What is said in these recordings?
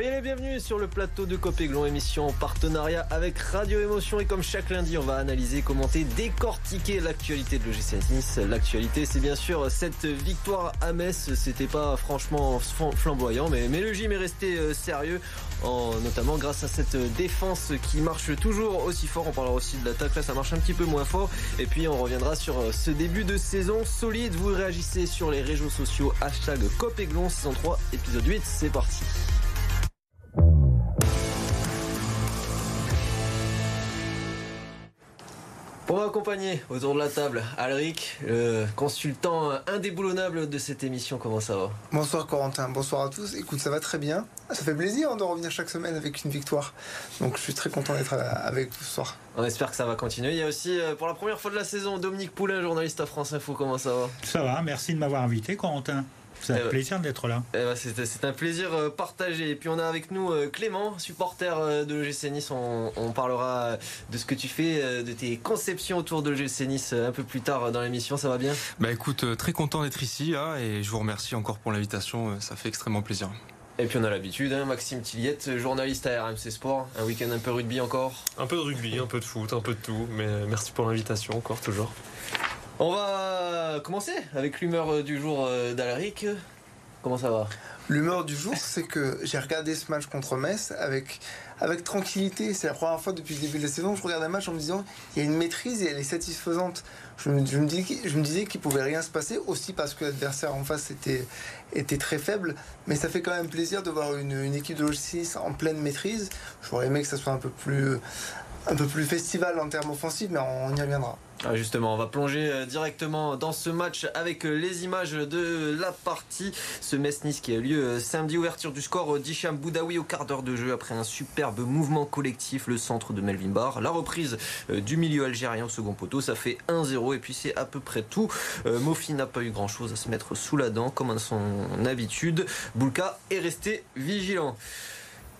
Soyez sur le plateau de Copéglon, émission en partenariat avec Radio Émotion. Et comme chaque lundi, on va analyser, commenter, décortiquer l'actualité de l'OGC Nice. L'actualité, c'est bien sûr cette victoire à Metz. C'était pas franchement flamboyant, mais, mais le gym est resté euh, sérieux, en, notamment grâce à cette défense qui marche toujours aussi fort. On parlera aussi de l'attaque, là ça marche un petit peu moins fort. Et puis on reviendra sur euh, ce début de saison solide. Vous réagissez sur les réseaux sociaux, hashtag Copéglon, saison 3, épisode 8. C'est parti. Pour m'accompagner autour de la table, Alric, consultant indéboulonnable de cette émission, comment ça va? Bonsoir Corentin, bonsoir à tous. Écoute, ça va très bien. Ça fait plaisir de revenir chaque semaine avec une victoire. Donc je suis très content d'être avec vous ce soir. On espère que ça va continuer. Il y a aussi, euh, pour la première fois de la saison, Dominique Poulain, journaliste à France Info, comment ça va? Ça va, merci de m'avoir invité Corentin. C'est un eh ben, plaisir d'être là. C'est un plaisir euh, partagé. Et puis on a avec nous euh, Clément, supporter euh, de l'OGC Nice. On, parlera de ce que tu fais, de tes conceptions autour de l'OGC Nice un peu plus tard dans l'émission. Ça va bien? Bah écoute, très content d'être ici hein, et je vous remercie encore pour l'invitation. Ça fait extrêmement plaisir. Et puis on a l'habitude, hein, Maxime Tilliette, journaliste à RMC Sport. Un week-end un peu rugby encore? Un peu de rugby, un peu de foot, un peu de tout. Mais merci pour l'invitation encore, toujours. On va commencer avec l'humeur du jour euh, d'Alaric. Comment ça va? L'humeur du jour, c'est que j'ai regardé ce match contre Metz avec, tranquillité. C'est la première fois depuis le début de la saison que je regarde un match en me disant il y a une maîtrise et elle est satisfaisante. Je me, disais qu'il pouvait rien se passer, aussi parce que l'adversaire en face était, très faible. Mais ça fait quand même plaisir de voir une, équipe de Logis en pleine maîtrise. J'aurais aimé que ça soit un peu plus, un peu plus festival en termes offensifs, mais on y reviendra. Ah, justement, on va plonger euh, directement dans ce match avec euh, les images de la partie. Ce Metz-Nice qui a eu lieu euh, samedi, ouverture du score d'Hicham Boudaoui au quart d'heure de jeu après un superbe mouvement collectif, le centre de Melvin Barr. La reprise du milieu algérien au second poteau, ça fait 1-0 et puis c'est à peu près tout. Mofi n'a pas eu grand chose à se mettre sous la dent comme à son habitude. Boulka est resté vigilant.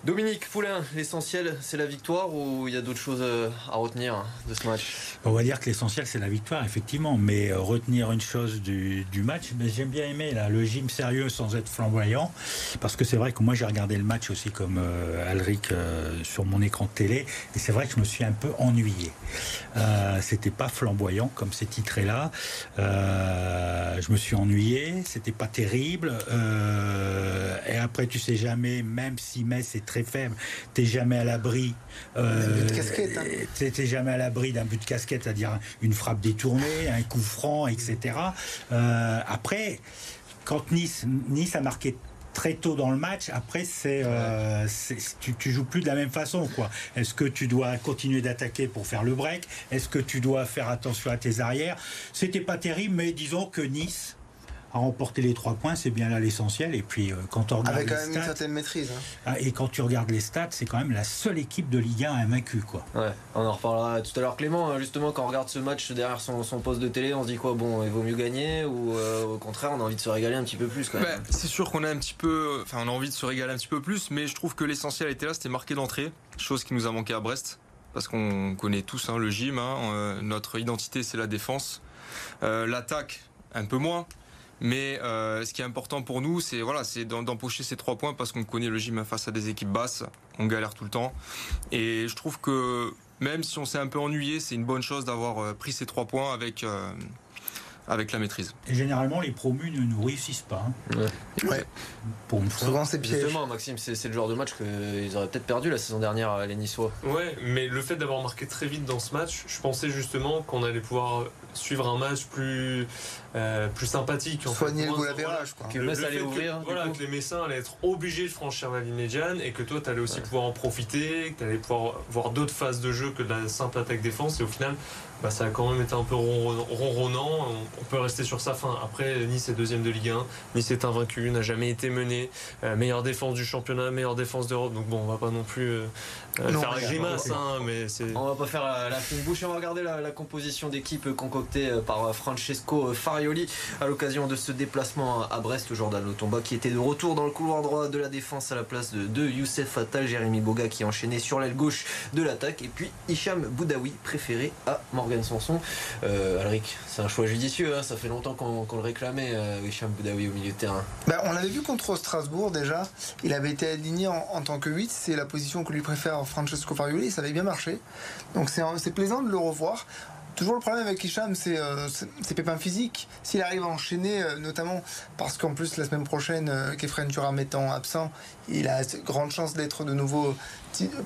Dominique Poulain, l'essentiel c'est la victoire ou il y a d'autres choses euh, à retenir de ce match? On va dire que l'essentiel c'est la victoire effectivement, mais euh, retenir une chose du, match, mais j'aime bien aimer là, le gym sérieux sans être flamboyant, parce que c'est vrai que moi j'ai regardé le match aussi comme euh, Alric sur mon écran de télé, et c'est vrai que je me suis un peu ennuyé. c'était pas flamboyant comme c'est titré là, je me suis ennuyé, c'était pas terrible, et après tu sais jamais, même si Metz est très faible. T'es jamais à l'abri. Euh, hein. T'es jamais à l'abri d'un but de casquette, c'est-à-dire une frappe détournée, un coup franc, etc. Euh, après, quand Nice, Nice a marqué très tôt dans le match. Après, c'est, euh, tu, tu, joues plus de la même façon, quoi. Est-ce que tu dois continuer d'attaquer pour faire le break? Est-ce que tu dois faire attention à tes arrières? C'était pas terrible, mais disons que Nice à remporter les trois points, c'est bien là l'essentiel. Et puis euh, quand on regarde avec quand même une certaine maîtrise. Hein. Ah, et quand tu regardes les stats, c'est quand même la seule équipe de Ligue 1 invaincue, quoi. Ouais, on en reparlera tout à l'heure, Clément. Hein, justement, quand on regarde ce match derrière son, poste de télé, on se dit quoi? Bon, il vaut mieux gagner ou euh, au contraire, on a envie de se régaler un petit peu plus. Quand même? c'est sûr qu'on a un petit peu, enfin, on a envie de se régaler un petit peu plus, mais je trouve que l'essentiel était là, c'était marqué d'entrée, chose qui nous a manqué à Brest parce qu'on connaît tous hein, le gym. Euh, notre identité, c'est la défense. L'attaque, un peu moins. Mais euh, ce qui est important pour nous, c'est voilà, c'est d'empocher ces trois points parce qu'on connaît le gym face à des équipes basses, on galère tout le temps. Et je trouve que même si on s'est un peu ennuyé, c'est une bonne chose d'avoir euh, pris ces trois points avec euh, avec la maîtrise. Et généralement, les promus ne nous réussissent pas. Hein. Ouais. Pour une fois. Souvent, c'est piège. Justement, Maxime, c'est le genre de match qu'ils auraient peut-être perdu la saison dernière, les Niçois. Ouais, mais le fait d'avoir marqué très vite dans ce match, je pensais justement qu'on allait pouvoir suivre un match plus, euh, plus sympathique. En Soigner le goal quoi. Que Metz allait ouvrir. voilà, que les Messins allaient être obligés de franchir la ligne médiane et que toi, tu allais aussi pouvoir en profiter, que tu allais pouvoir voir d'autres phases de jeu que de la simple attaque-défense. Et au final, bah, ça a quand même été un peu ronronnant. On peut rester sur sa fin. Après, Nice est deuxième de Ligue 1. Nice est invaincu, n'a jamais été mené. Euh, meilleure défense du championnat, meilleure défense d'Europe. Donc bon, on va pas non plus euh, faire la grimace. Hein, mais on va pas faire la, fine bouche. On va regarder la, composition d'équipe concoctée euh, par Francesco Farioli à l'occasion de ce déplacement à Brest. Jordan Lotomba qui était de retour dans le couloir droit de la défense à la place de, de Youssef Attal, Jérémy Boga qui enchaînait sur l'aile gauche de l'attaque. Et puis Hicham Boudaoui préféré à Morgan Sanson. Euh, Alric, c'est un choix judicieux. Hein. Ça fait longtemps qu'on le réclamait, euh, Hicham Boudaoui au milieu de terrain. Ben, on l'avait vu contre Strasbourg déjà. Il avait été aligné en, tant que 8. C'est la position que lui préfère Francesco Farioli. Ça avait bien marché. Donc c'est plaisant de le revoir. Toujours le problème avec Hicham, c'est euh, ses pépins physiques. S'il arrive à enchaîner, euh, notamment parce qu'en plus la semaine prochaine, euh, Kefren Turam étant absent, il a grande chance d'être de nouveau,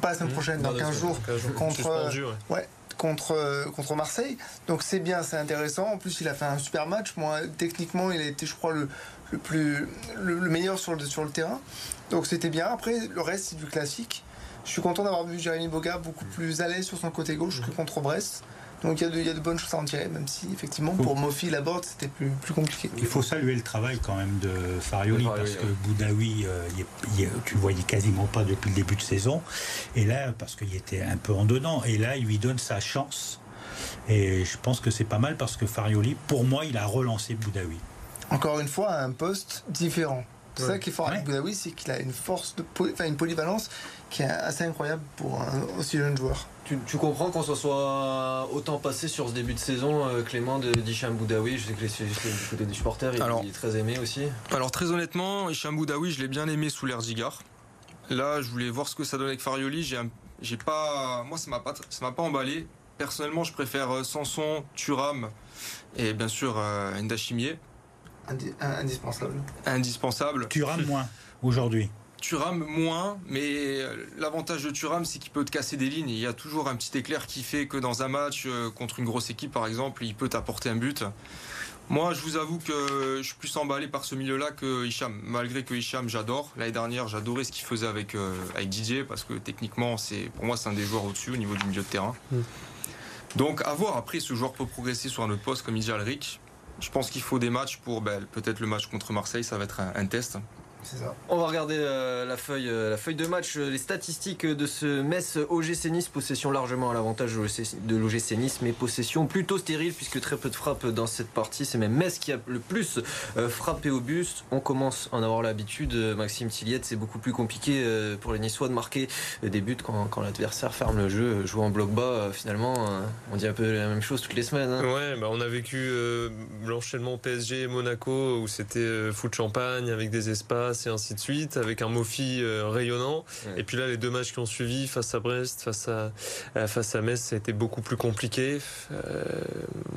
pas la semaine mmh. prochaine, dans 15 jours, contre, ouais. Contre, contre Marseille. Donc c'est bien, c'est intéressant. En plus, il a fait un super match. Moi, techniquement, il a été, je crois, le, le plus, le, meilleur sur le, sur le terrain. Donc c'était bien. Après, le reste, c'est du classique. Je suis content d'avoir vu Jérémy Boga beaucoup plus à l'aise sur son côté gauche que contre Brest. Donc il y, a de bonnes choses à en tirer, même si effectivement pour Mofi Laborde c'était plus, plus compliqué. Il faut saluer le travail quand même de Farioli parce que Boudaoui, euh, tu le voyais quasiment pas depuis le début de saison. Et là, parce qu'il était un peu en dedans, et là il lui donne sa chance. Et je pense que c'est pas mal parce que Farioli, pour moi, il a relancé Boudaoui. Encore une fois, à un poste différent. C'est ça qui est fort avec Boudaoui, c'est qu'il a une force, de enfin une polyvalence qui est assez incroyable pour un aussi jeune joueur. Tu, comprends qu'on se soit autant passé sur ce début de saison, euh, Clément, de d'Hicham Boudaoui? Je sais que les, du côté des supporters, il, est très aimé aussi. Alors très honnêtement, Hicham Boudaoui, je l'ai bien aimé sous l'air Zigar. Là, je voulais voir ce que ça donne avec Farioli. J'ai, pas, moi, ça m'a pas, ça m'a pas emballé. Personnellement, je préfère euh, Sanson, Turam et bien sûr euh, Ndachimier. indispensable. Indispensable. Turam moins aujourd'hui. Turam moins, mais euh, l'avantage de Turam, c'est qu'il peut te casser des lignes. Il y a toujours un petit éclair qui fait que dans un match euh, contre une grosse équipe, par exemple, il peut t'apporter un but. Moi, je vous avoue que je suis plus emballé par ce milieu-là que Hicham. Malgré que Hicham, j'adore. L'année dernière, j'adorais ce qu'il faisait avec, euh, avec Didier, parce que techniquement, c'est pour moi, c'est un des joueurs au-dessus au niveau du milieu de terrain. Mm. Donc, à voir. Après, ce joueur peut progresser sur un autre poste, comme il dit Alric. Je pense qu'il faut des matchs pour ben, peut-être le match contre Marseille, ça va être un test. On va regarder euh, la, feuille, euh, la feuille de match, euh, les statistiques de ce Metz OGC Nice. Possession largement à l'avantage de l'OGC Nice, mais possession plutôt stérile puisque très peu de frappes dans cette partie. C'est même Metz qui a le plus frappé au buste. On commence à en avoir l'habitude. Maxime Tilliette, c'est beaucoup plus compliqué pour les Niçois de marquer des buts quand, l'adversaire ferme le jeu, joue en bloc bas. Finalement, on dit un peu la même chose toutes les semaines. Hein. Ouais, bah on a vécu l'enchaînement PSG Monaco où c'était foot champagne avec des espaces et ainsi de suite, avec un Mofi euh, rayonnant. Et puis là, les deux matchs qui ont suivi, face à Brest, face à, euh, face à Metz, ça a été beaucoup plus compliqué. Euh,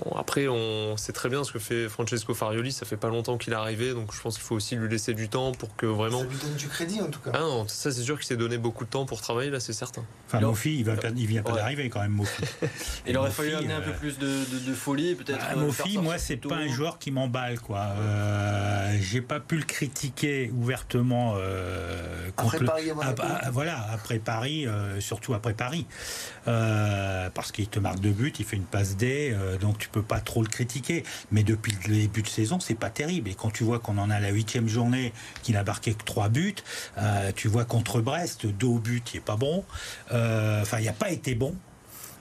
bon, après, on sait très bien ce que fait Francesco Farioli. Ça fait pas longtemps qu'il est arrivé, donc je pense qu'il faut aussi lui laisser du temps pour que vraiment. Ça lui donne du crédit en tout cas. Ah non, ça c'est sûr qu'il s'est donné beaucoup de temps pour travailler là, c'est certain. Enfin, Mofi, il, va, il vient pas d'arriver quand même, Mofi. il aurait fallu amener un peu plus de, de, folie, peut-être. Bah, Mofi, moi, c'est pas un joueur qui m'emballe, quoi. J'ai pas pu le critiquer ouvertement euh, après Paris, voilà, après Paris, euh, surtout après Paris, euh, parce qu'il te marque deux buts, il fait une passe D, donc tu peux pas trop le critiquer. Mais depuis le début de saison, c'est pas terrible. Et quand tu vois qu'on en a la huitième journée, qu'il a marqué que trois buts, tu vois contre Brest, deux buts, il est pas bon. Enfin, il n'a pas été bon.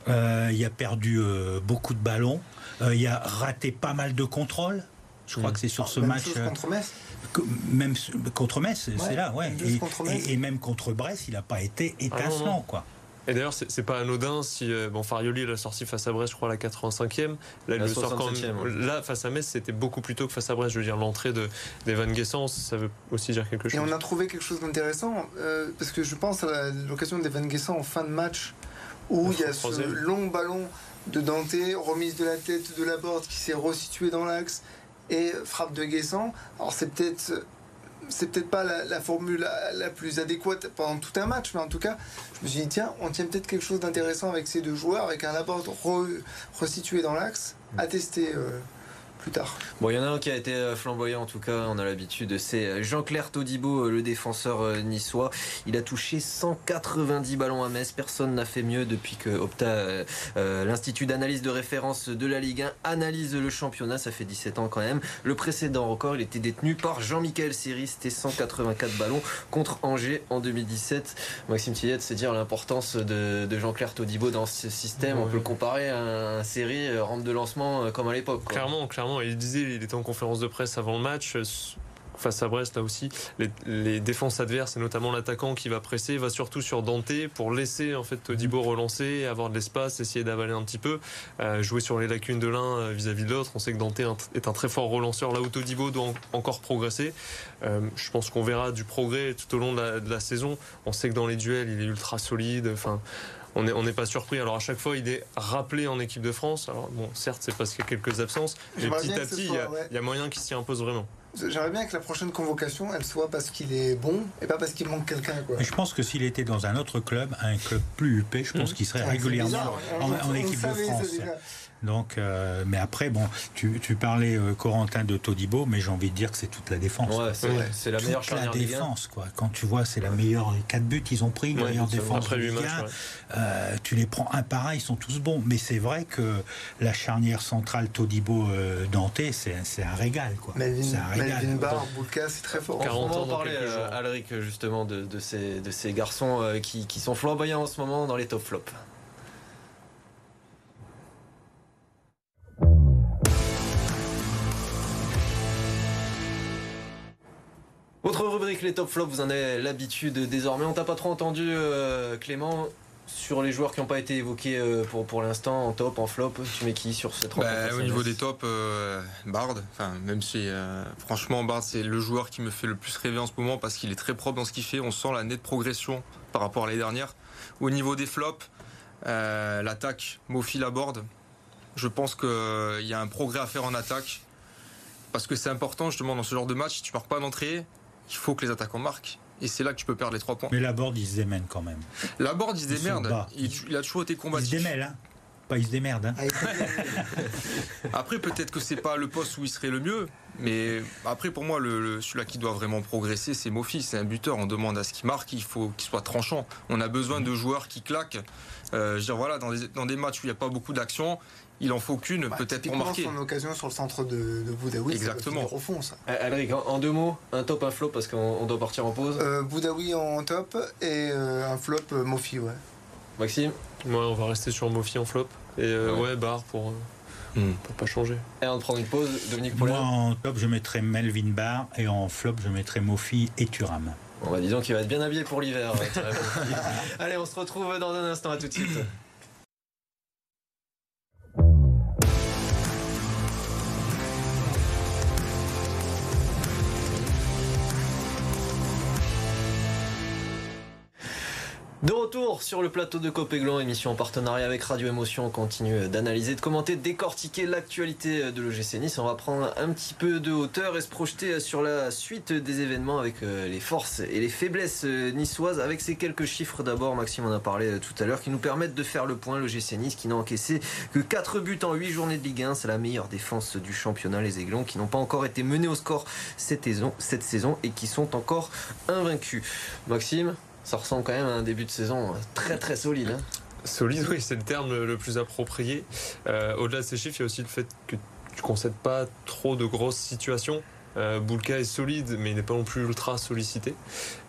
il a perdu beaucoup de ballons. il a raté pas mal de contrôles. Je crois mmh. que c'est sur ce match. Contre Metz même contre Metz, c'est là, ouais. Et, même contre Brest, il n'a pas été ah étincelant, quoi. Et d'ailleurs, c'est pas anodin si euh, bon Farioli l'a sorti face à Brest, je crois la 85e. Là, il le sort quand même, là face à Metz, c'était beaucoup plus tôt que face à Brest. Je veux dire, l'entrée de d'Evan Guessant, ça veut aussi dire quelque chose. Et on a trouvé quelque chose d'intéressant euh, parce que je pense à l'occasion d'Evan Guessant en fin de match où il y a ce long ballon de Dante, remise de la tête de la borde qui s'est resitué dans l'axe et frappe de Guessant. Alors c'est peut-être pas la, formule la, plus adéquate pendant tout un match, mais en tout cas, je me suis dit, tiens, on tient peut-être quelque chose d'intéressant avec ces deux joueurs, avec un Laborde resitué dans l'axe, à tester. Euh, tard. Bon, il y en a un qui a été euh, flamboyant en tout cas, on a l'habitude, c'est euh, Jean-Claire Todibo, euh, le défenseur niçois. Il a touché 190 ballons à Metz, personne n'a fait mieux depuis que Opta, l'Institut d'analyse de référence de la Ligue 1, analyse le championnat, ça fait 17 ans quand même. Le précédent record, il était détenu par Jean-Michel Seri, c'était 184 ballons contre Angers en 2017. Maxime Tillette, c'est dire l'importance de, Jean-Claire Todibo dans ce système. On peut le comparer à un série rampe de lancement comme à l'époque. Clairement, clairement il disait, il était en conférence de presse avant le match. face à Brest là aussi, les, défenses adverses et notamment l'attaquant qui va presser va surtout sur Dante pour laisser en fait Todibo relancer, avoir de l'espace, essayer d'avaler un petit peu, euh, jouer sur les lacunes de l'un euh, vis-à-vis de l'autre. On sait que Dante est un très fort relanceur là où Todibo doit encore progresser. Euh, je pense qu'on verra du progrès tout au long de la, de la, saison. On sait que dans les duels il est ultra solide. Enfin on n'est on pas surpris. Alors à chaque fois, il est rappelé en équipe de France. Alors bon, certes, c'est parce qu'il y a quelques absences, mais petit à petit, il y, a, ouais. y a moyen qu'il s'y impose vraiment. J'aimerais bien que la prochaine convocation, elle soit parce qu'il est bon et pas parce qu'il manque quelqu'un. Je pense que s'il était dans un autre club, un club plus huppé, je pense mmh. qu'il serait ouais, régulièrement bizarre, en, en, en, équipe de France. Donc, euh, mais après, bon, tu, tu parlais euh, Corentin de Todibo, mais j'ai envie de dire que c'est toute la défense. Ouais, c'est la meilleure toute la défense, quoi. Quand tu vois, c'est la meilleure. Les quatre buts, ils ont pris, la meilleure défense. Après matchs, euh, tu les prends un par un, ils sont tous bons. Mais c'est vrai que la charnière centrale Todibo euh, Dante, c'est un régal, quoi. Melvin, un régal. Melvin Barr, Boulka, c'est très fort. 40 ans. On va parler, Alric, justement, de, de, ces, de ces garçons qui, qui sont flamboyants en ce moment dans les top flops. Autre rubrique, les top flops, vous en avez l'habitude désormais. On t'a pas trop entendu, euh, Clément, sur les joueurs qui n'ont pas été évoqués euh, pour, pour l'instant, en top, en flop. Tu mets qui sur cette bah, Au niveau des tops, euh, Bard. Enfin, même si, euh, franchement, Bard, c'est le joueur qui me fait le plus rêver en ce moment parce qu'il est très propre dans ce qu'il fait. On sent la nette progression par rapport à l'année dernière. Au niveau des flops, l'attaque, Mofi Laborde. Je pense qu'il y a un progrès à faire en attaque parce que c'est important justement dans ce genre de match. Si tu pars pas d'entrée, il faut que les attaquants marquent. Et c'est là que tu peux perdre les trois points. Mais la board, il se démène quand même. La board, il se démerde. Il, il, a toujours été combatif. Il se démêle, hein pas il se démerde. Hein. après, peut-être que c'est pas le poste où il serait le mieux. Mais après, pour moi, le, le, celui-là qui doit vraiment progresser, c'est Mofi. C'est un buteur. On demande à ce qu'il marque. Il faut qu'il soit tranchant. On a besoin de joueurs qui claquent. Euh, je veux dire, voilà, dans des, dans des matchs où il n'y a pas beaucoup d'action, il en faut qu'une bah, peut-être pour marquer. son occasion sur le centre de, de Boudaoui. Exactement. Au fond, ça. Alric, en, en, deux mots, un top, un flop parce qu'on doit partir en pause. Euh, Boudaoui en top et euh, un flop euh, Mofi, ouais. Maxime? Ouais, on va rester sur Mofi en flop. Et euh, ouais. ouais, Barre pour. Mm. Pour pas changer. Et on prend une pause, Dominique Moi, en top, je mettrais Melvin Barr et en flop, je mettrais Mofi et Thuram. On va dire qu'il va être bien habillé pour l'hiver. Allez, on se retrouve dans un instant. À tout de suite. De retour sur le plateau de Copéglon, émission en partenariat avec Radio Émotion. On continue d'analyser, de commenter, de décortiquer l'actualité de l'OGC Nice. On va prendre un petit peu de hauteur et se projeter sur la suite des événements avec les forces et les faiblesses niçoises. Avec ces quelques chiffres d'abord, Maxime en a parlé tout à l'heure, qui nous permettent de faire le point. L'OGC Nice qui n'a encaissé que 4 buts en 8 journées de Ligue 1. C'est la meilleure défense du championnat. Les Aiglons qui n'ont pas encore été menés au score cette saison, cette saison et qui sont encore invaincus. Maxime? Ça ressemble quand même à un début de saison très très solide. Hein. Solide, oui, c'est le terme le plus approprié. Euh, Au-delà de ces chiffres, il y a aussi le fait que tu concèdes pas trop de grosses situations. Euh, Boulka est solide, mais il n'est pas non plus ultra sollicité.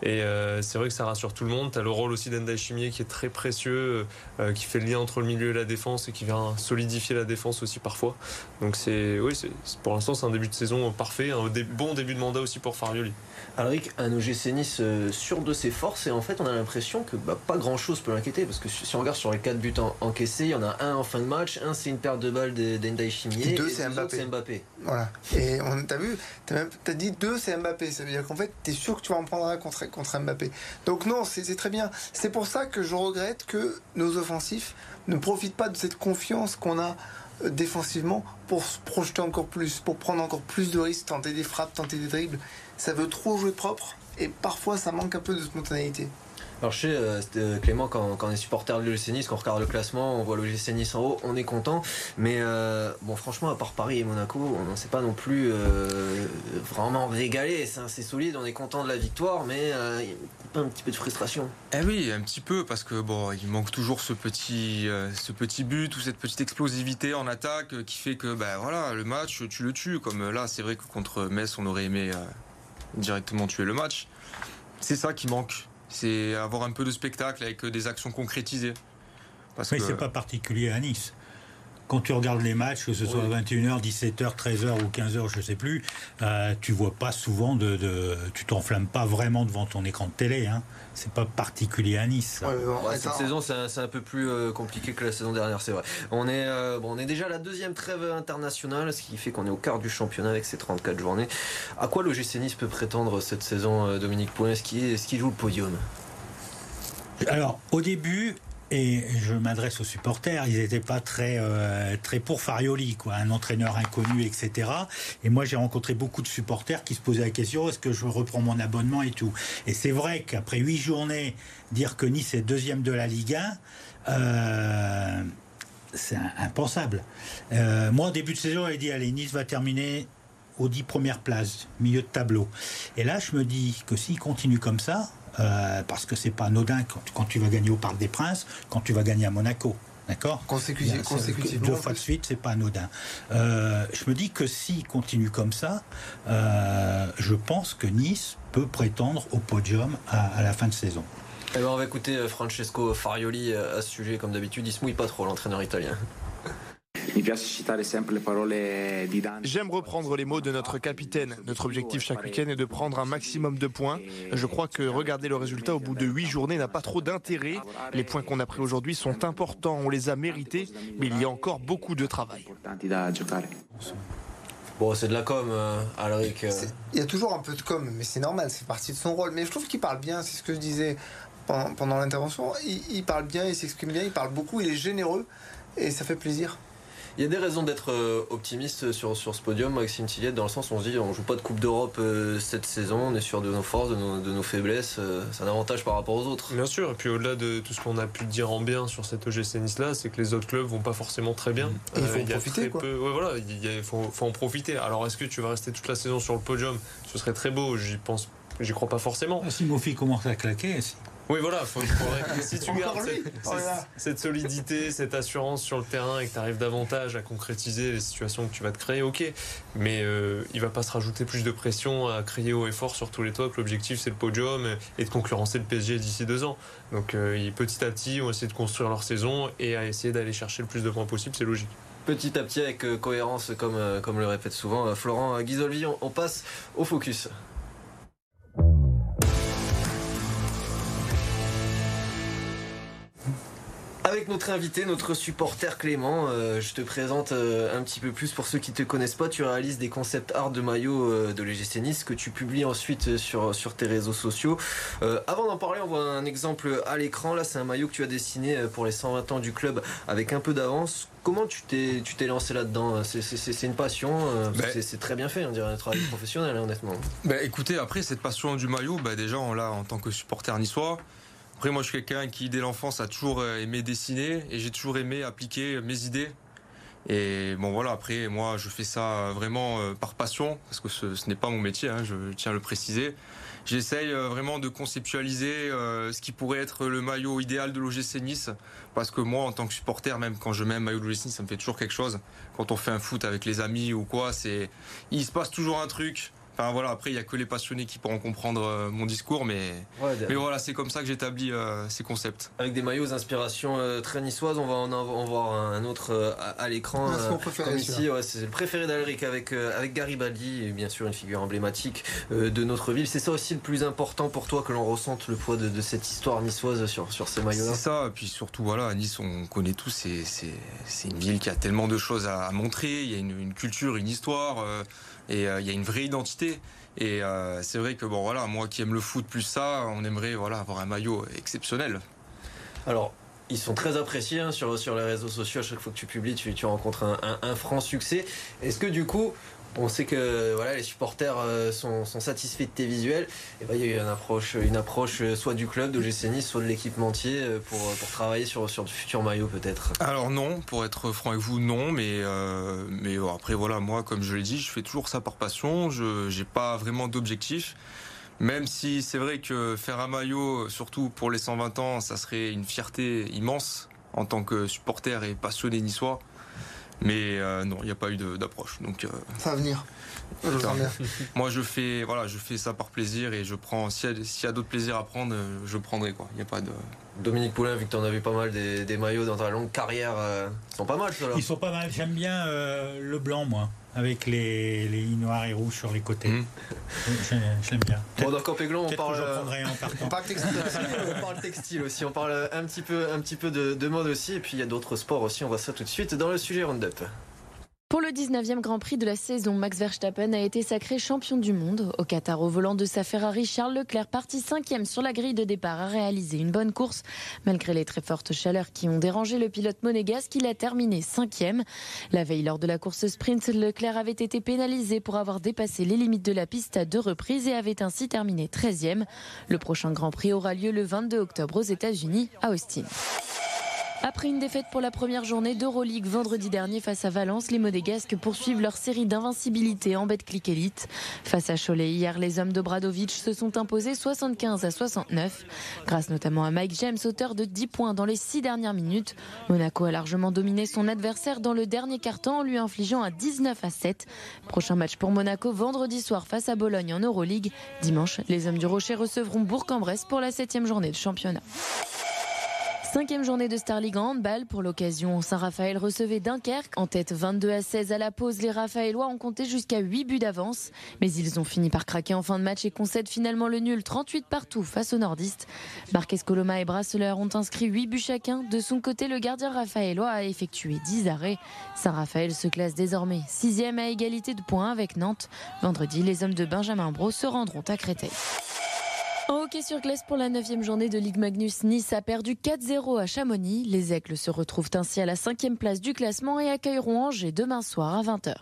Et euh, c'est vrai que ça rassure tout le monde. Tu as le rôle aussi d'Endai Chimier qui est très précieux, euh, qui fait le lien entre le milieu et la défense et qui vient solidifier la défense aussi parfois. Donc c'est, oui, c'est, pour l'instant, c'est un début de saison parfait, un bon début de mandat aussi pour Farioli. Alric, un OGC Nice sûr de ses forces et en fait on a l'impression que bah, pas grand chose peut l'inquiéter parce que si on regarde sur les 4 buts en, encaissés, il y en a un en fin de match, un c'est une perte de balles d'Endai Chimier et deux c'est Mbappé. Mbappé. Voilà. Et on t'a vu, t'as, dit deux c'est Mbappé, ça veut dire qu'en fait t'es sûr que tu vas en prendre un contre, contre Mbappé. Donc non, c'est très bien. C'est pour ça que je regrette que nos offensifs ne profitent pas de cette confiance qu'on a défensivement pour se projeter encore plus, pour prendre encore plus de risques, tenter des frappes, tenter des dribbles. Ça veut trop jouer propre et parfois ça manque un peu de spontanéité. Alors je sais, euh, Clément, quand, on est supporter de l'OGC Nice, quand on regarde le classement, on voit l'OGC en haut, on est content. Mais euh, bon, franchement, à part Paris et Monaco, on ne s'est pas non plus euh, vraiment régalé. C'est assez solide, on est content de la victoire, mais euh, il y a un petit peu de frustration. Eh oui, un petit peu, parce que bon, il manque toujours ce petit, euh, ce petit but ou cette petite explosivité en attaque qui fait que ben voilà, le match, tu le tues. Comme là, c'est vrai que contre Metz, on aurait aimé directement tuer le match. C'est ça qui manque c'est avoir un peu de spectacle avec des actions concrétisées. Parce Mais que... c'est pas particulier à Nice. Quand tu regardes les matchs, que ce soit 21h, 17h, 13h ou 15h, je sais plus, euh, tu vois pas souvent de, de tu t'enflammes pas vraiment devant ton écran de télé. Hein. C'est pas particulier à Nice. cette saison, c'est un, peu plus euh, compliqué que la saison dernière, c'est vrai. On est, euh, bon, on est déjà à la deuxième trêve internationale, ce qui fait qu'on est au quart du championnat avec ces 34 journées. À quoi l'OGC Nice peut prétendre cette saison, Dominique Poulin Est-ce qu'il joue le podium? Alors, au début, et je m'adresse aux supporters, ils n'étaient pas très, euh, très pour Farioli, quoi, un entraîneur inconnu, etc. Et moi, j'ai rencontré beaucoup de supporters qui se posaient la question est-ce que je reprends mon abonnement et tout Et c'est vrai qu'après huit journées, dire que Nice est deuxième de la Ligue 1, euh, c'est impensable. Euh, moi, au début de saison, j'avais dit allez, Nice va terminer aux dix premières places, milieu de tableau. Et là, je me dis que s'il continue comme ça, euh, parce que c'est pas anodin quand, tu vas gagner au Parc des Princes, quand tu vas gagner à Monaco. D'accord Consécutivement. Deux fois de suite, c'est pas anodin. Euh, je me dis que s'il continue comme ça, euh, je pense que Nice peut prétendre au podium à, la fin de saison. Alors eh ben, on va écouter Francesco Farioli à ce sujet, comme d'habitude. Il se mouille pas trop, l'entraîneur italien. J'aime reprendre les mots de notre capitaine. Notre objectif chaque week-end est de prendre un maximum de points. Je crois que regarder le résultat au bout de huit journées n'a pas trop d'intérêt. Les points qu'on a pris aujourd'hui sont importants, on les a mérités, mais il y a encore beaucoup de travail. Bon, c'est de la com, euh, Alric. Euh. Il y a toujours un peu de com, mais c'est normal, c'est partie de son rôle. Mais je trouve qu'il parle bien, c'est ce que je disais pendant, l'intervention. il parle bien, il s'exprime bien, il parle beaucoup, il est généreux, et ça fait plaisir. Il y a des raisons d'être euh, optimiste sur, sur ce podium, Maxime Tilliette, dans le sens où on se dit on joue pas de Coupe d'Europe euh, cette saison, on est sûr de nos forces, de nos, faiblesses. Euh, c'est un avantage par rapport aux autres. Bien sûr, et puis au-delà de tout ce qu'on a pu dire en bien sur cette OGC Nice là, c'est que les autres clubs vont pas forcément très bien. il faut en profiter. Quoi. voilà, il faut, en profiter. Alors est-ce que tu vas rester toute la saison sur le podium? Ce serait très beau, j'y pense. J'y crois pas forcément. Si Mofi commence à claquer, oui, voilà, si tu gardes cette, solidité, cette assurance sur le terrain et que tu arrives davantage à concrétiser les situations que tu vas te créer, ok. Mais euh, il va pas se rajouter plus de pression à crier haut et fort sur tous les toits que l'objectif c'est le podium et de concurrencer le PSG d'ici deux ans. Donc euh, petit à petit, on va essayer de construire leur saison et à essayer d'aller chercher le plus de points possible, c'est logique petit à petit avec euh, cohérence comme, comme le répète souvent Florent Ghisolvi. on passe au focus. Avec notre invité, notre supporter Clément, euh, je te présente euh, un petit peu plus pour ceux qui ne te connaissent pas. Tu réalises des concepts art de maillot euh, de l'EGC Nice que tu publies ensuite sur, sur tes réseaux sociaux. avant d'en parler, on voit un exemple à l'écran. Là, c'est un maillot que tu as dessiné pour les 120 ans du club avec un peu d'avance. Comment tu t'es, tu t'es lancé là-dedans? C'est, une passion, ben c'est, très bien fait, on dirait un travail professionnel, hein, honnêtement. Ben, écoutez, après cette passion du maillot, ben, déjà, là, en tant que supporter niçois, après, moi, je suis quelqu'un qui, dès l'enfance, a toujours euh, aimé dessiner et j'ai toujours aimé appliquer mes idées. Et bon, voilà, après, moi, je fais ça vraiment euh, par passion, parce que ce, n'est pas mon métier, hein, je tiens à le préciser. J'essaye euh, vraiment de conceptualiser ce qui pourrait être le maillot idéal de l'OGC Nice, parce que moi, en tant que supporter, même quand je mets un maillot de l'OGC Nice, ça me fait toujours quelque chose. Quand on fait un foot avec les amis ou quoi, c'est, il se passe toujours un truc Enfin voilà, après il y a que les passionnés qui pourront comprendre euh, mon discours, mais mais voilà, c'est comme ça que j'établis euh, ces concepts. Avec des maillots d'inspiration euh, très niçoise, on va en, voir un autre à, l'écran. comme ici, c'est le préféré d'Alric avec avec Garibaldi, et bien sûr une figure emblématique de notre ville. C'est ça aussi le plus important pour toi que l'on ressente le poids de, cette histoire niçoise sur sur ces maillots-là? C'est ça, et puis surtout voilà, Nice, on connaît tous, c'est une ville qui a tellement de choses à, montrer. Il y a une, une culture, une histoire et euh, il y a une vraie identité. Et euh, c'est vrai que bon voilà, moi qui aime le foot plus ça, on aimerait voilà avoir un maillot exceptionnel. Alors ils sont très appréciés hein, sur, les réseaux sociaux. À chaque fois que tu publies, tu, rencontres un franc succès. Est-ce que du coup, on sait que voilà, les supporters euh, sont, satisfaits de tes visuels. Et ben, il y a eu une approche, euh, soit du club de GC soit de l'équipementier euh, pour, pour travailler sur, sur futur maillot peut-être. Alors non, pour être franc avec vous, non. Mais, mais après voilà, moi comme je l'ai dit, je fais toujours ça par passion. Je n'ai pas vraiment d'objectif. Même si c'est vrai que faire un maillot, surtout pour les 120 ans, ça serait une fierté immense en tant que supporter et passionné niçois. Mais non, il n'y a pas eu d'approche. Donc ça va venir. Moi, je fais, voilà, je fais ça par plaisir et je prends. S'il y a, d'autres plaisirs à prendre, je prendrai quoi. Il y a pas de. Dominique Poulain, vu que tu en as vu pas mal des, maillots dans ta longue carrière, ils sont pas mal, ceux-là. Ils sont pas mal. J'aime bien le blanc, moi avec les, les noirs et rouges sur les côtés. Mmh. Je, l'aime bien. Bon, dans Campéglon, on parle. on parle textile aussi. on parle textile aussi. On parle un petit peu, un petit peu de, de mode aussi. Et puis il y a d'autres sports aussi. On voit ça tout de suite dans le sujet Roundup. Pour le 19e Grand Prix de la saison, Max Verstappen a été sacré champion du monde. Au Qatar, au volant de sa Ferrari, Charles Leclerc, parti cinquième sur la grille de départ, a réalisé une bonne course. Malgré les très fortes chaleurs qui ont dérangé le pilote monégasque, il a terminé cinquième. La veille, lors de la course sprint, Leclerc avait été pénalisé pour avoir dépassé les limites de la piste à deux reprises et avait ainsi terminé 13e. Le prochain Grand Prix aura lieu le 22 octobre aux États-Unis, à Austin. Après une défaite pour la première journée d'Euroleague vendredi dernier face à Valence, les Modégasques poursuivent leur série d'invincibilité en Betclic Elite. Face à Cholet hier, les hommes de Bradovic se sont imposés 75 à 69. Grâce notamment à Mike James, auteur de 10 points dans les 6 dernières minutes. Monaco a largement dominé son adversaire dans le dernier quart-temps en lui infligeant un 19 à 7. Prochain match pour Monaco vendredi soir face à Bologne en Euroleague. Dimanche, les hommes du Rocher recevront Bourg-en-Bresse pour la septième journée de championnat. Cinquième journée de Star League en handball. Pour l'occasion, Saint-Raphaël recevait Dunkerque. En tête 22 à 16 à la pause, les Raphaëlois ont compté jusqu'à 8 buts d'avance. Mais ils ont fini par craquer en fin de match et concèdent finalement le nul 38 partout face aux nordistes. Marques Coloma et Brasseleur ont inscrit 8 buts chacun. De son côté, le gardien Raphaëlois a effectué 10 arrêts. Saint-Raphaël se classe désormais sixième à égalité de points avec Nantes. Vendredi, les hommes de Benjamin Bro se rendront à Créteil. En hockey sur glace pour la 9 journée de Ligue Magnus, Nice a perdu 4-0 à Chamonix. Les Aigles se retrouvent ainsi à la 5 place du classement et accueilleront Angers demain soir à 20h.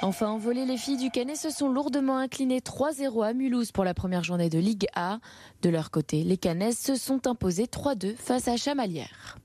Enfin, en volée, les filles du Canet se sont lourdement inclinées 3-0 à Mulhouse pour la première journée de Ligue A. De leur côté, les Canesses se sont imposées 3-2 face à Chamalières.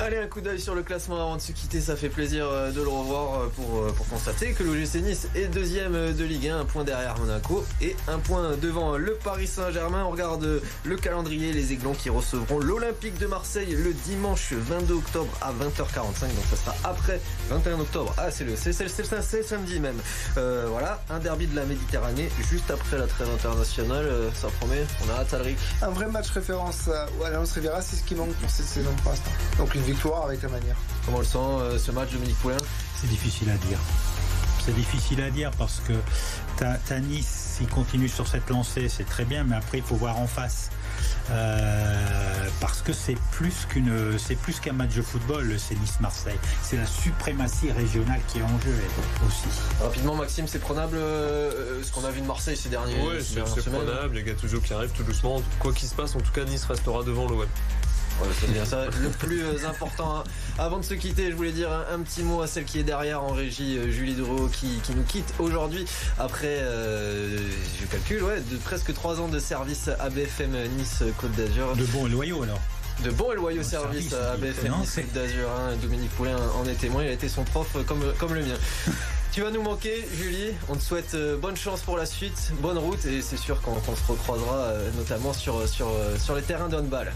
Allez, un coup d'œil sur le classement avant de se quitter. Ça fait plaisir euh, de le revoir euh, pour, euh, pour constater que l'OGC Nice est deuxième de Ligue 1, un point derrière Monaco et un point devant le Paris Saint-Germain. On regarde le calendrier, les Aiglons qui recevront l'Olympique de Marseille le dimanche 22 octobre à 20h45. Donc ça sera après 21 octobre. Ah, c'est le, c'est, c'est, samedi même. voilà, un derby de la Méditerranée juste après la trêve internationale. ça promet. On a hâte, Alric. Un vrai match référence à Alliance Riviera, c'est ce qui manque pour cette saison pour l'instant. Donc une victoire avec la manière. Comment le sent euh, ce match, Dominique Poulain? C'est difficile à dire. C'est difficile à dire parce que ta, Nice, s'il continue sur cette lancée, c'est très bien, mais après il faut voir en face. Euh, parce que c'est plus qu'une, c'est plus qu'un match de football, c'est Nice-Marseille. C'est la suprématie régionale qui est en jeu aussi. Rapidement, Maxime, c'est prenable euh, ce qu'on a vu de Marseille ces derniers. Oui, c'est, prenable. Les gars toujours qui arrivent tout doucement. Quoi qu'il se passe, en tout cas, Nice restera devant l'OM c'est bien ça. Le plus euh, important, hein. avant de se quitter, je voulais dire un, petit mot à celle qui est derrière en régie, euh, Julie Duro, qui, nous quitte aujourd'hui après, euh, je calcule, ouais, de presque trois ans de service à BFM Nice Côte d'Azur. De bons et loyaux alors de bons et loyaux services à BFM Nice Côte d'Azur. Hein. Dominique Poulin en est témoin, il a été son prof comme, comme le mien. Tu vas nous manquer, Julie. On te souhaite bonne chance pour la suite, bonne route et c'est sûr qu'on se recroisera notamment sur, sur, sur les terrains de handball.